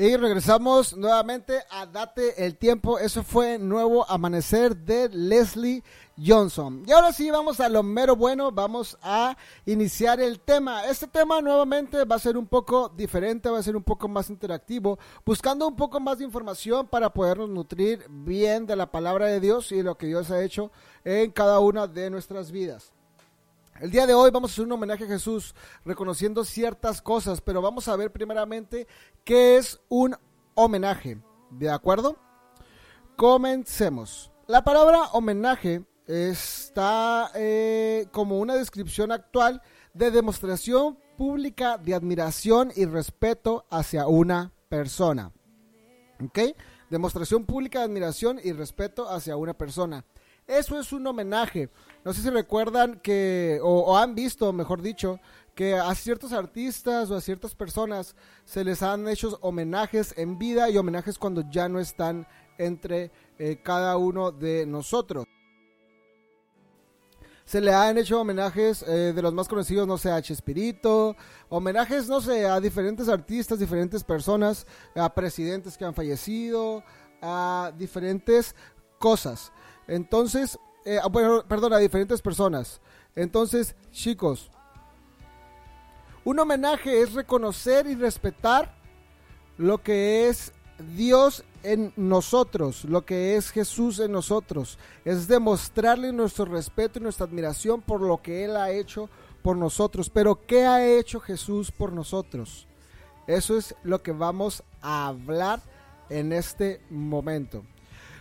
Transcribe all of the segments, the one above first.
Y regresamos nuevamente a Date el Tiempo. Eso fue Nuevo Amanecer de Leslie Johnson. Y ahora sí, vamos a lo mero bueno. Vamos a iniciar el tema. Este tema nuevamente va a ser un poco diferente, va a ser un poco más interactivo, buscando un poco más de información para podernos nutrir bien de la palabra de Dios y lo que Dios ha hecho en cada una de nuestras vidas. El día de hoy vamos a hacer un homenaje a Jesús reconociendo ciertas cosas, pero vamos a ver primeramente qué es un homenaje. ¿De acuerdo? Comencemos. La palabra homenaje está eh, como una descripción actual de demostración pública de admiración y respeto hacia una persona. ¿Ok? Demostración pública de admiración y respeto hacia una persona. Eso es un homenaje. No sé si recuerdan que, o, han visto, mejor dicho, que a ciertos artistas o a ciertas personas se les han hecho homenajes en vida y homenajes cuando ya no están entre eh, cada uno de nosotros. Se le han hecho homenajes eh, de los más conocidos, no sé, a Chespirito, homenajes, no sé, a diferentes artistas, diferentes personas, a presidentes que han fallecido, a diferentes cosas. Entonces, eh, ah, perdón, a diferentes personas. Entonces, chicos, un homenaje es reconocer y respetar lo que es Dios en nosotros, lo que es Jesús en nosotros. Es demostrarle nuestro respeto y nuestra admiración por lo que Él ha hecho por nosotros. Pero, ¿qué ha hecho Jesús por nosotros? Eso es lo que vamos a hablar en este momento.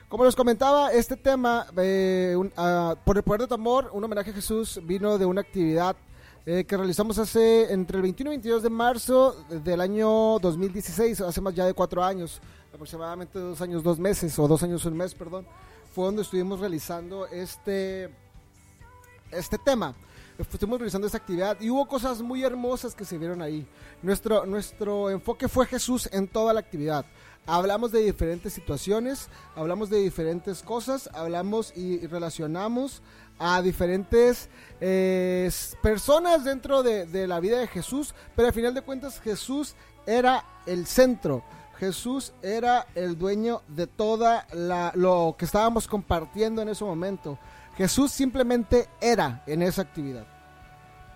Como les comentaba, este tema, eh, ah, por el poder de tu amor, un homenaje a Jesús, vino de una actividad eh, que realizamos hace entre el 21 y 22 de marzo del año 2016, hace más ya de cuatro años, aproximadamente dos años, dos meses, o dos años, un mes, perdón, fue donde estuvimos realizando este, este tema. Estuvimos realizando esta actividad y hubo cosas muy hermosas que se vieron ahí. Nuestro, nuestro enfoque fue Jesús en toda la actividad hablamos de diferentes situaciones, hablamos de diferentes cosas, hablamos y relacionamos a diferentes eh, personas dentro de, la vida de Jesús, pero al final de cuentas Jesús era el centro. Jesús era el dueño de toda lo que estábamos compartiendo en ese momento. Jesús simplemente era en esa actividad.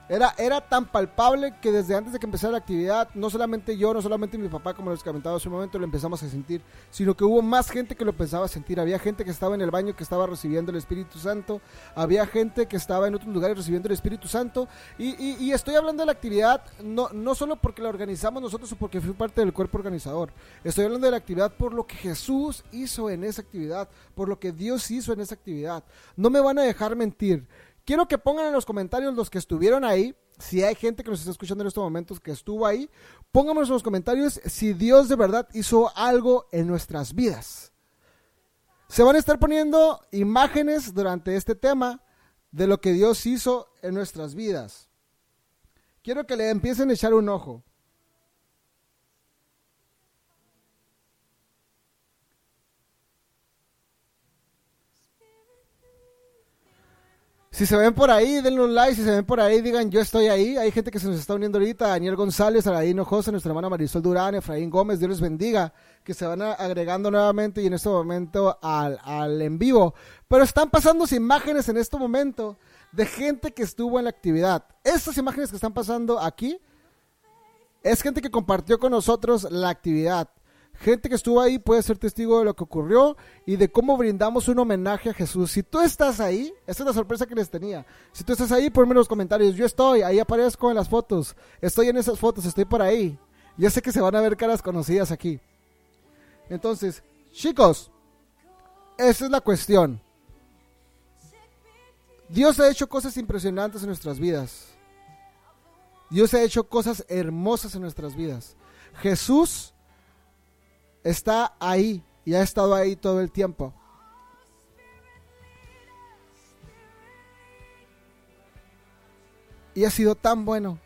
Era, era tan palpable que desde antes de que empezara la actividad, no solamente yo, no solamente mi papá, como les comentaba hace un momento, lo empezamos a sentir, sino que hubo más gente que lo pensaba sentir. Había gente que estaba en el baño que estaba recibiendo el Espíritu Santo, había gente que estaba en otros lugares recibiendo el Espíritu Santo. Y, estoy hablando de la actividad no, no solo porque la organizamos nosotros o porque fui parte del cuerpo organizador. Estoy hablando de la actividad por lo que Jesús hizo en esa actividad, por lo que Dios hizo en esa actividad. No me van a dejar mentir. Quiero que pongan en los comentarios los que estuvieron ahí. Si hay gente que nos está escuchando en estos momentos que estuvo ahí, pónganos en los comentarios si Dios de verdad hizo algo en nuestras vidas. Se van a estar poniendo imágenes durante este tema de lo que Dios hizo en nuestras vidas. Quiero que le empiecen a echar un ojo. Si se ven por ahí, denle un like. Si se ven por ahí, digan yo estoy ahí. Hay gente que se nos está uniendo ahorita. Daniel González, Aladino José, nuestra hermana Marisol Durán, Efraín Gómez, Dios les bendiga. Que se van agregando nuevamente y en este momento al, al en vivo. Pero están pasando imágenes en este momento de gente que estuvo en la actividad. Estas imágenes que están pasando aquí es gente que compartió con nosotros la actividad. Gente que estuvo ahí puede ser testigo de lo que ocurrió y de cómo brindamos un homenaje a Jesús. Si tú estás ahí, esa es la sorpresa que les tenía. Si tú estás ahí, ponme en los comentarios. Yo estoy, ahí aparezco en las fotos. Estoy en esas fotos, estoy por ahí. Ya sé que se van a ver caras conocidas aquí. Entonces, chicos, esa es la cuestión. Dios ha hecho cosas impresionantes en nuestras vidas. Dios ha hecho cosas hermosas en nuestras vidas. Jesús está ahí y ha estado ahí todo el tiempo. Y ha sido tan bueno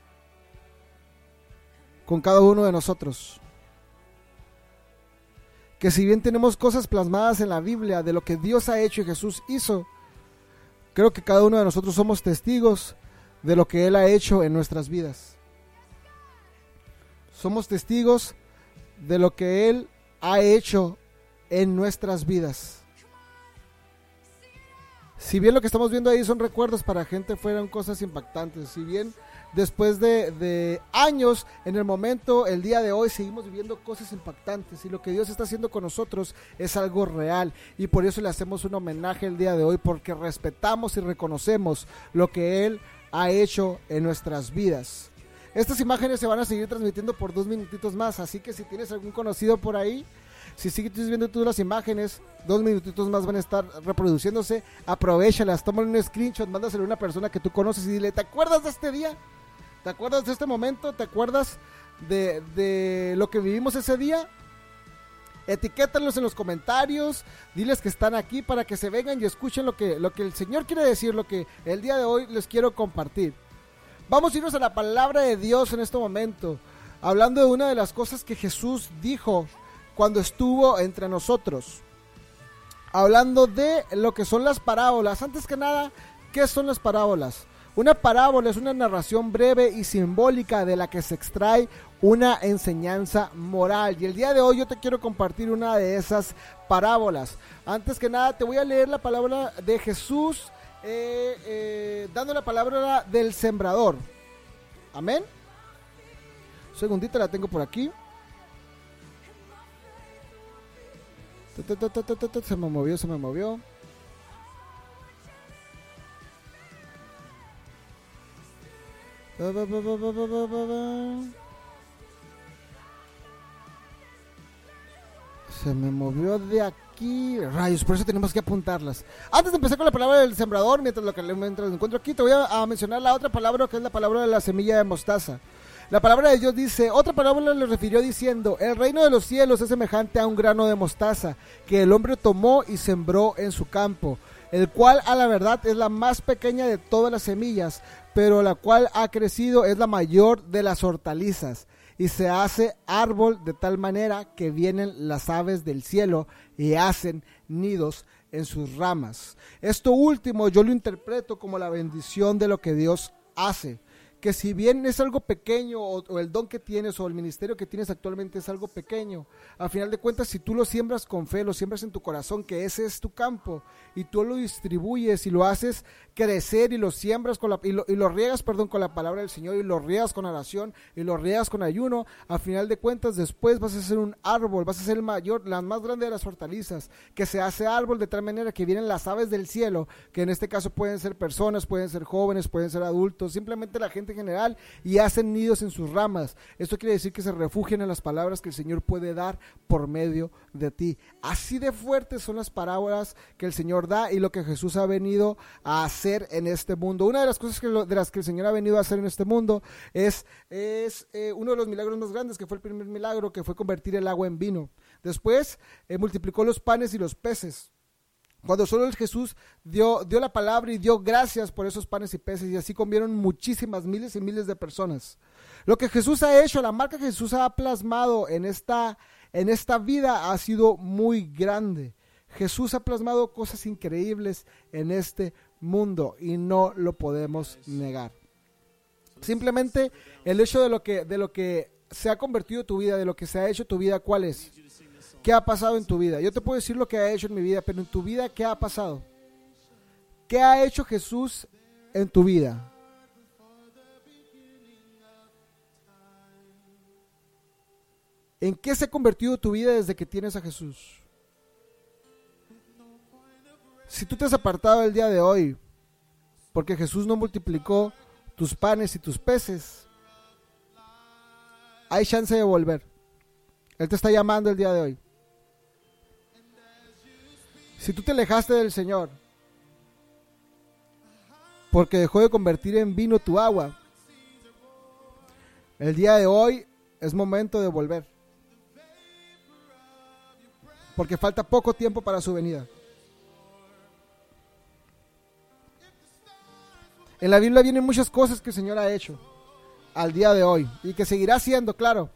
con cada uno de nosotros. Que si bien tenemos cosas plasmadas en la Biblia de lo que Dios ha hecho y Jesús hizo, creo que cada uno de nosotros somos testigos de lo que Él ha hecho en nuestras vidas. Somos testigos de lo que Él ha hecho en nuestras vidas. Si bien lo que estamos viendo ahí son recuerdos para gente, fueron cosas impactantes. Si bien después de, de, años, en el momento, el día de hoy, seguimos viviendo cosas impactantes. Y lo que Dios está haciendo con nosotros es algo real. Y por eso le hacemos un homenaje el día de hoy, porque respetamos y reconocemos lo que Él ha hecho en nuestras vidas. Estas imágenes se van a seguir transmitiendo por dos minutitos más, así que si tienes algún conocido por ahí, si sigues viendo tú las imágenes, dos minutitos más van a estar reproduciéndose. Aprovechalas, tómale un screenshot, mándaselo a una persona que tú conoces y dile, ¿te acuerdas de este día? ¿Te acuerdas de este momento? ¿Te acuerdas de, de lo que vivimos ese día? Etiquétalos en los comentarios, diles que están aquí para que se vengan y escuchen lo que, lo que el Señor quiere decir, lo que el día de hoy les quiero compartir. Vamos a irnos a la palabra de Dios en este momento, hablando de una de las cosas que Jesús dijo cuando estuvo entre nosotros. Hablando de lo que son las parábolas. Antes que nada, ¿qué son las parábolas? Una parábola es una narración breve y simbólica de la que se extrae una enseñanza moral. Y el día de hoy yo te quiero compartir una de esas parábolas. Antes que nada, te voy a leer la palabra de Jesús eh, eh, dando la palabra del sembrador. Amén. Un segundito, la tengo por aquí. Se me movió, se me movió. Se me movió de aquí. Rayos, por eso tenemos que apuntarlas. Antes de empezar con la palabra del sembrador, mientras lo que mientras encuentro aquí, te voy a, a mencionar la otra palabra que es la palabra de la semilla de mostaza. La palabra de Dios dice, otra palabra le refirió diciendo, el reino de los cielos es semejante a un grano de mostaza que el hombre tomó y sembró en su campo, el cual a la verdad es la más pequeña de todas las semillas, pero la cual ha crecido es la mayor de las hortalizas y se hace árbol de tal manera que vienen las aves del cielo y hacen nidos en sus ramas. Esto último yo lo interpreto como la bendición de lo que Dios hace que si bien es algo pequeño o, el don que tienes o el ministerio que tienes actualmente es algo pequeño, al final de cuentas si tú lo siembras con fe, lo siembras en tu corazón, que ese es tu campo y tú lo distribuyes y lo haces crecer y lo siembras con la, y, lo, y lo riegas, perdón, con la palabra del Señor y lo riegas con oración y lo riegas con ayuno, al final de cuentas después vas a ser un árbol, vas a ser el mayor, la más grande de las hortalizas, que se hace árbol de tal manera que vienen las aves del cielo, que en este caso pueden ser personas, pueden ser jóvenes, pueden ser adultos, simplemente la gente general y hacen nidos en sus ramas. Esto quiere decir que se refugian en las palabras que el Señor puede dar por medio de ti. Así de fuertes son las parábolas que el Señor da y lo que Jesús ha venido a hacer en este mundo. Una de las cosas que de las que el Señor ha venido a hacer en este mundo es, es eh, uno de los milagros más grandes, que fue el primer milagro, que fue convertir el agua en vino. Después eh, multiplicó los panes y los peces. Cuando solo el Jesús dio, dio la palabra y dio gracias por esos panes y peces y así comieron muchísimas miles y miles de personas. Lo que Jesús ha hecho, la marca que Jesús ha plasmado en esta, en esta vida ha sido muy grande. Jesús ha plasmado cosas increíbles en este mundo y no lo podemos negar. Simplemente el hecho de lo que, de lo que se ha convertido tu vida, de lo que se ha hecho tu vida, ¿cuál es? ¿Qué ha pasado en tu vida? Yo te puedo decir lo que ha hecho en mi vida, pero en tu vida, ¿qué ha pasado? ¿Qué ha hecho Jesús en tu vida? ¿En qué se ha convertido tu vida desde que tienes a Jesús? Si tú te has apartado el día de hoy porque Jesús no multiplicó tus panes y tus peces, hay chance de volver. Él te está llamando el día de hoy. Si tú te alejaste del Señor porque dejó de convertir en vino tu agua, el día de hoy es momento de volver. Porque falta poco tiempo para su venida. En la Biblia vienen muchas cosas que el Señor ha hecho al día de hoy y que seguirá haciendo, claro.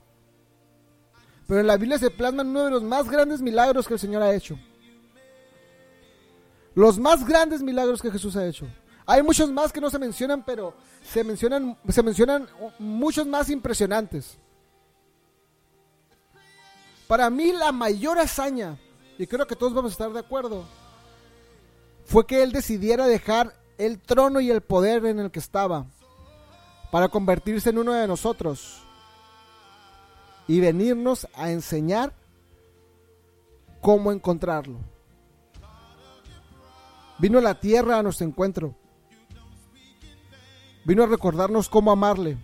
Pero en la Biblia se plasman uno de los más grandes milagros que el Señor ha hecho los más grandes milagros que Jesús ha hecho. Hay muchos más que no se mencionan, pero se mencionan, se mencionan muchos más impresionantes. Para mí la mayor hazaña, y creo que todos vamos a estar de acuerdo, fue que él decidiera dejar el trono y el poder en el que estaba para convertirse en uno de nosotros y venirnos a enseñar cómo encontrarlo. Vino a la tierra a nuestro encuentro. Vino a recordarnos cómo amarle.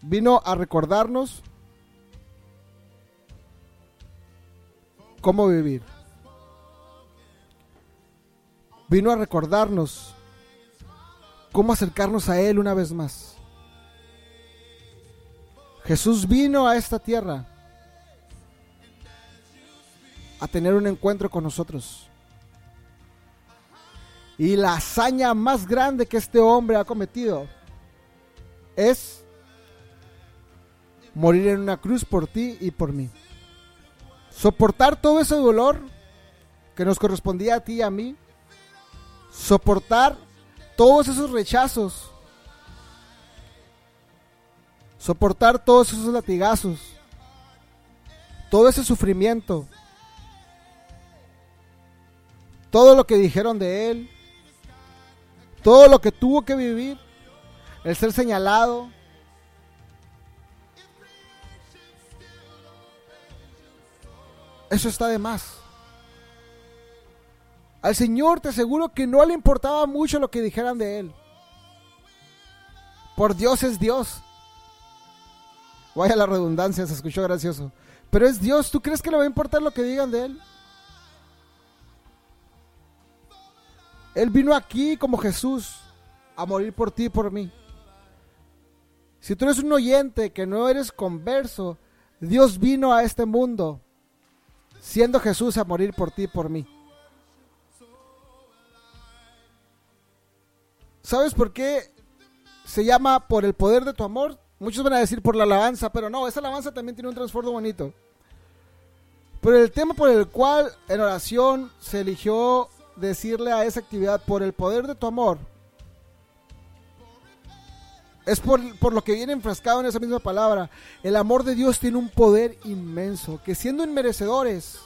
Vino a recordarnos cómo vivir. Vino a recordarnos cómo acercarnos a Él una vez más. Jesús vino a esta tierra a tener un encuentro con nosotros. Y la hazaña más grande que este hombre ha cometido es morir en una cruz por ti y por mí. Soportar todo ese dolor que nos correspondía a ti y a mí. Soportar todos esos rechazos. Soportar todos esos latigazos. Todo ese sufrimiento. Todo lo que dijeron de él. Todo lo que tuvo que vivir. El ser señalado. Eso está de más. Al Señor te aseguro que no le importaba mucho lo que dijeran de Él. Por Dios es Dios. Vaya la redundancia, se escuchó gracioso. Pero es Dios, ¿tú crees que le va a importar lo que digan de Él? Él vino aquí como Jesús a morir por ti y por mí. Si tú eres un oyente que no eres converso, Dios vino a este mundo siendo Jesús a morir por ti y por mí. ¿Sabes por qué se llama por el poder de tu amor? Muchos van a decir por la alabanza, pero no, esa alabanza también tiene un trasfondo bonito. Pero el tema por el cual en oración se eligió decirle a esa actividad por el poder de tu amor, es por, por, lo que viene enfrascado en esa misma palabra. El amor de Dios tiene un poder inmenso, que siendo inmerecedores,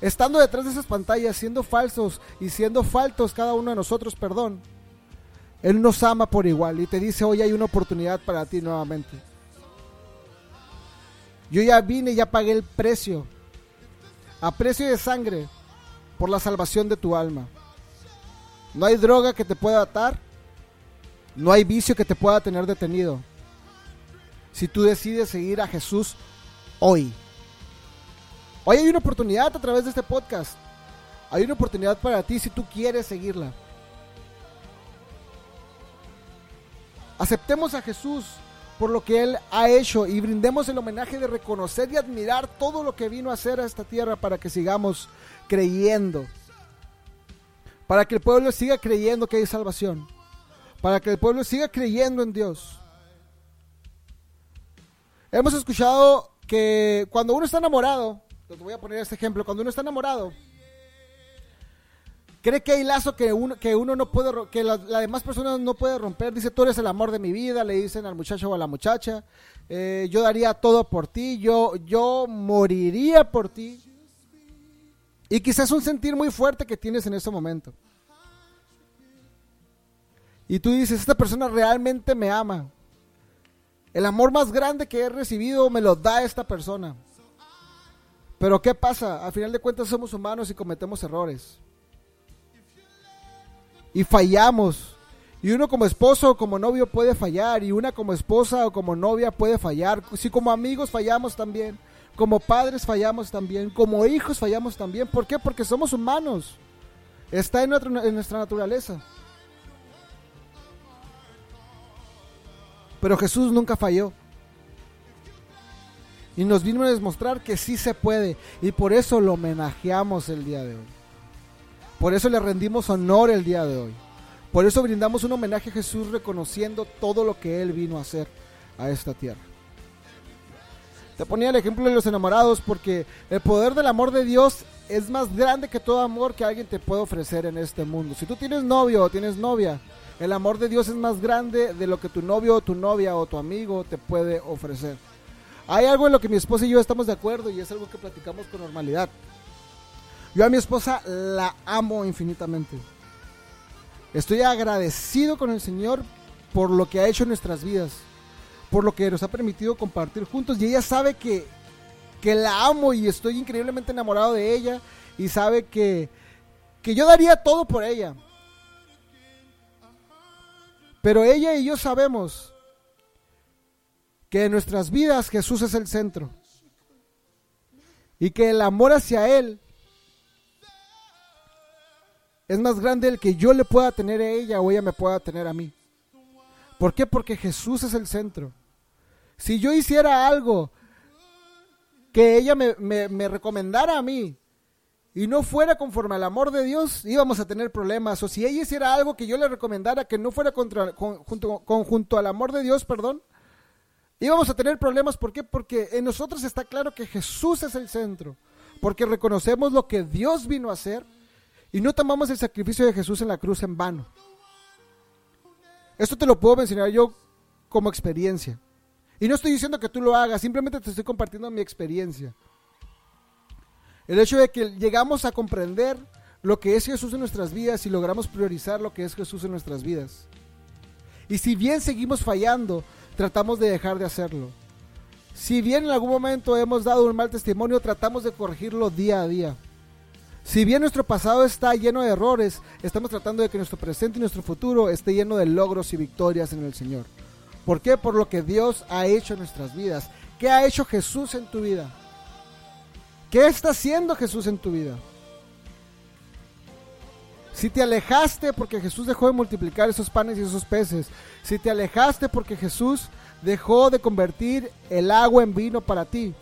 estando detrás de esas pantallas, siendo falsos y siendo faltos cada uno de nosotros, perdón, Él nos ama por igual y te dice, hoy hay una oportunidad para ti nuevamente. Yo ya vine ya pagué el precio, a precio de sangre, por la salvación de tu alma. No hay droga que te pueda atar no hay vicio que te pueda tener detenido. Si tú decides seguir a Jesús hoy. Hoy hay una oportunidad a través de este podcast. Hay una oportunidad para ti si tú quieres seguirla. Aceptemos a Jesús por lo que Él ha hecho y brindemos el homenaje de reconocer y admirar todo lo que vino a hacer a esta tierra para que sigamos creyendo. Para que el pueblo siga creyendo que hay salvación para que el pueblo siga creyendo en Dios. Hemos escuchado que cuando uno está enamorado, voy a poner este ejemplo, cuando uno está enamorado, cree que hay lazo que uno, que uno no puede, que las demás personas no puede romper. Dice, tú eres el amor de mi vida, le dicen al muchacho o a la muchacha. Eh, yo daría todo por ti, yo, yo moriría por ti. Y quizás un sentir muy fuerte que tienes en ese momento. Y tú dices, esta persona realmente me ama. El amor más grande que he recibido me lo da esta persona. Pero ¿qué pasa? Al final de cuentas somos humanos y cometemos errores. Y fallamos. Y uno como esposo o como novio puede fallar. Y una como esposa o como novia puede fallar. Si como amigos fallamos también. Como padres fallamos también. Como hijos fallamos también. ¿Por qué? Porque somos humanos. Está en, en nuestra naturaleza. Pero Jesús nunca falló. Y nos vino a demostrar que sí se puede. Y por eso lo homenajeamos el día de hoy. Por eso le rendimos honor el día de hoy. Por eso brindamos un homenaje a Jesús reconociendo todo lo que Él vino a hacer a esta tierra. Te ponía el ejemplo de los enamorados porque el poder del amor de Dios es más grande que todo amor que alguien te puede ofrecer en este mundo. Si tú tienes novio o tienes novia, el amor de Dios es más grande de lo que tu novio o tu novia o tu amigo te puede ofrecer. Hay algo en lo que mi esposa y yo estamos de acuerdo y es algo que platicamos con normalidad. Yo a mi esposa la amo infinitamente. Estoy agradecido con el Señor por lo que ha hecho en nuestras vidas, por lo que nos ha permitido compartir juntos y ella sabe que, que la amo y estoy increíblemente enamorado de ella y sabe que, que yo daría todo por ella. Pero ella y yo sabemos que en nuestras vidas Jesús es el centro. Y que el amor hacia Él es más grande el que yo le pueda tener a ella o ella me pueda tener a mí. ¿Por qué? Porque Jesús es el centro. Si yo hiciera algo que ella me, me recomendara a mí y no fuera conforme al amor de Dios, íbamos a tener problemas. O si ella hiciera algo que yo le recomendara que no fuera contra, junto, conjunto al amor de Dios, perdón, íbamos a tener problemas. ¿Por qué? Porque en nosotros está claro que Jesús es el centro. Porque reconocemos lo que Dios vino a hacer y no tomamos el sacrificio de Jesús en la cruz en vano. Esto te lo puedo mencionar yo como experiencia. Y no estoy diciendo que tú lo hagas, simplemente te estoy compartiendo mi experiencia. El hecho de que llegamos a comprender lo que es Jesús en nuestras vidas y logramos priorizar lo que es Jesús en nuestras vidas. Y si bien seguimos fallando, tratamos de dejar de hacerlo. Si bien en algún momento hemos dado un mal testimonio, tratamos de corregirlo día a día. Si bien nuestro pasado está lleno de errores, estamos tratando de que nuestro presente y nuestro futuro esté lleno de logros y victorias en el Señor. ¿Por qué? Por lo que Dios ha hecho en nuestras vidas. ¿Qué ha hecho Jesús en tu vida? ¿Qué está haciendo Jesús en tu vida? Si te alejaste porque Jesús dejó de multiplicar esos panes y esos peces, si te alejaste porque Jesús dejó de convertir el agua en vino para ti,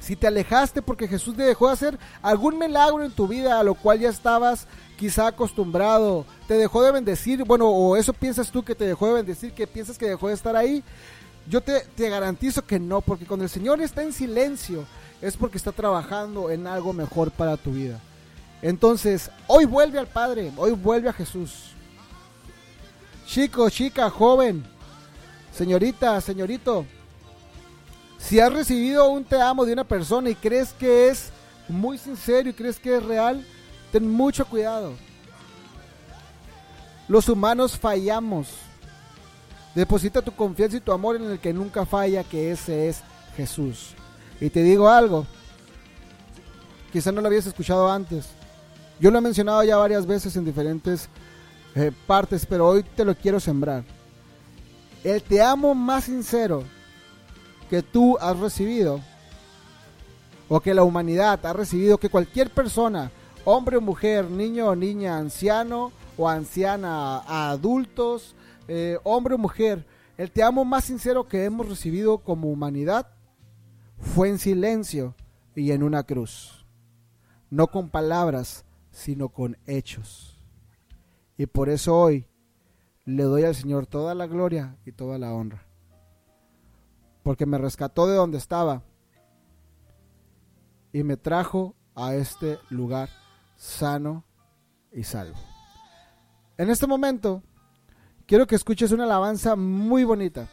si te alejaste porque Jesús te dejó de hacer algún milagro en tu vida a lo cual ya estabas quizá acostumbrado, te dejó de bendecir, bueno, o eso piensas tú que te dejó de bendecir, que piensas que dejó de estar ahí, yo te, te garantizo que no, porque cuando el Señor está en silencio, es porque está trabajando en algo mejor para tu vida. Entonces, hoy vuelve al Padre, hoy vuelve a Jesús. Chico, chica, joven, señorita, señorito, si has recibido un te amo de una persona y crees que es muy sincero y crees que es real, ten mucho cuidado. Los humanos fallamos. Deposita tu confianza y tu amor en el que nunca falla, que ese es Jesús. Y te digo algo, quizá no lo habías escuchado antes. Yo lo he mencionado ya varias veces en diferentes eh, partes, pero hoy te lo quiero sembrar. El te amo más sincero que tú has recibido, o que la humanidad ha recibido, que cualquier persona, hombre o mujer, niño o niña, anciano o anciana, adultos, eh, hombre o mujer, el te amo más sincero que hemos recibido como humanidad fue en silencio y en una cruz. No con palabras, sino con hechos. Y por eso hoy le doy al Señor toda la gloria y toda la honra. Porque me rescató de donde estaba y me trajo a este lugar sano y salvo. En este momento quiero que escuches una alabanza muy bonita.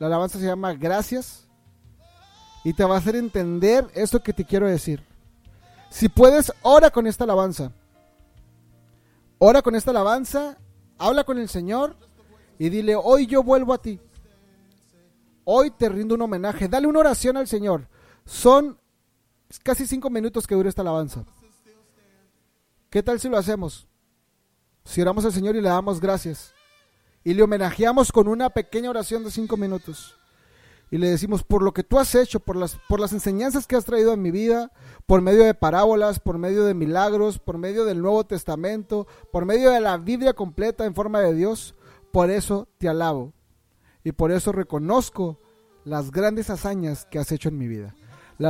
La alabanza se llama Gracias y te va a hacer entender esto que te quiero decir. Si puedes, ora con esta alabanza. Ora con esta alabanza, habla con el Señor y dile, hoy yo vuelvo a ti. Hoy te rindo un homenaje. Dale una oración al Señor. Son casi cinco minutos que dura esta alabanza. ¿Qué tal si lo hacemos? Si oramos al Señor y le damos gracias. Y le homenajeamos con una pequeña oración de cinco minutos y le decimos, por lo que tú has hecho, por las, por las enseñanzas que has traído en mi vida, por medio de parábolas, por medio de milagros, por medio del Nuevo Testamento, por medio de la Biblia completa en forma de Dios, por eso te alabo y por eso reconozco las grandes hazañas que has hecho en mi vida.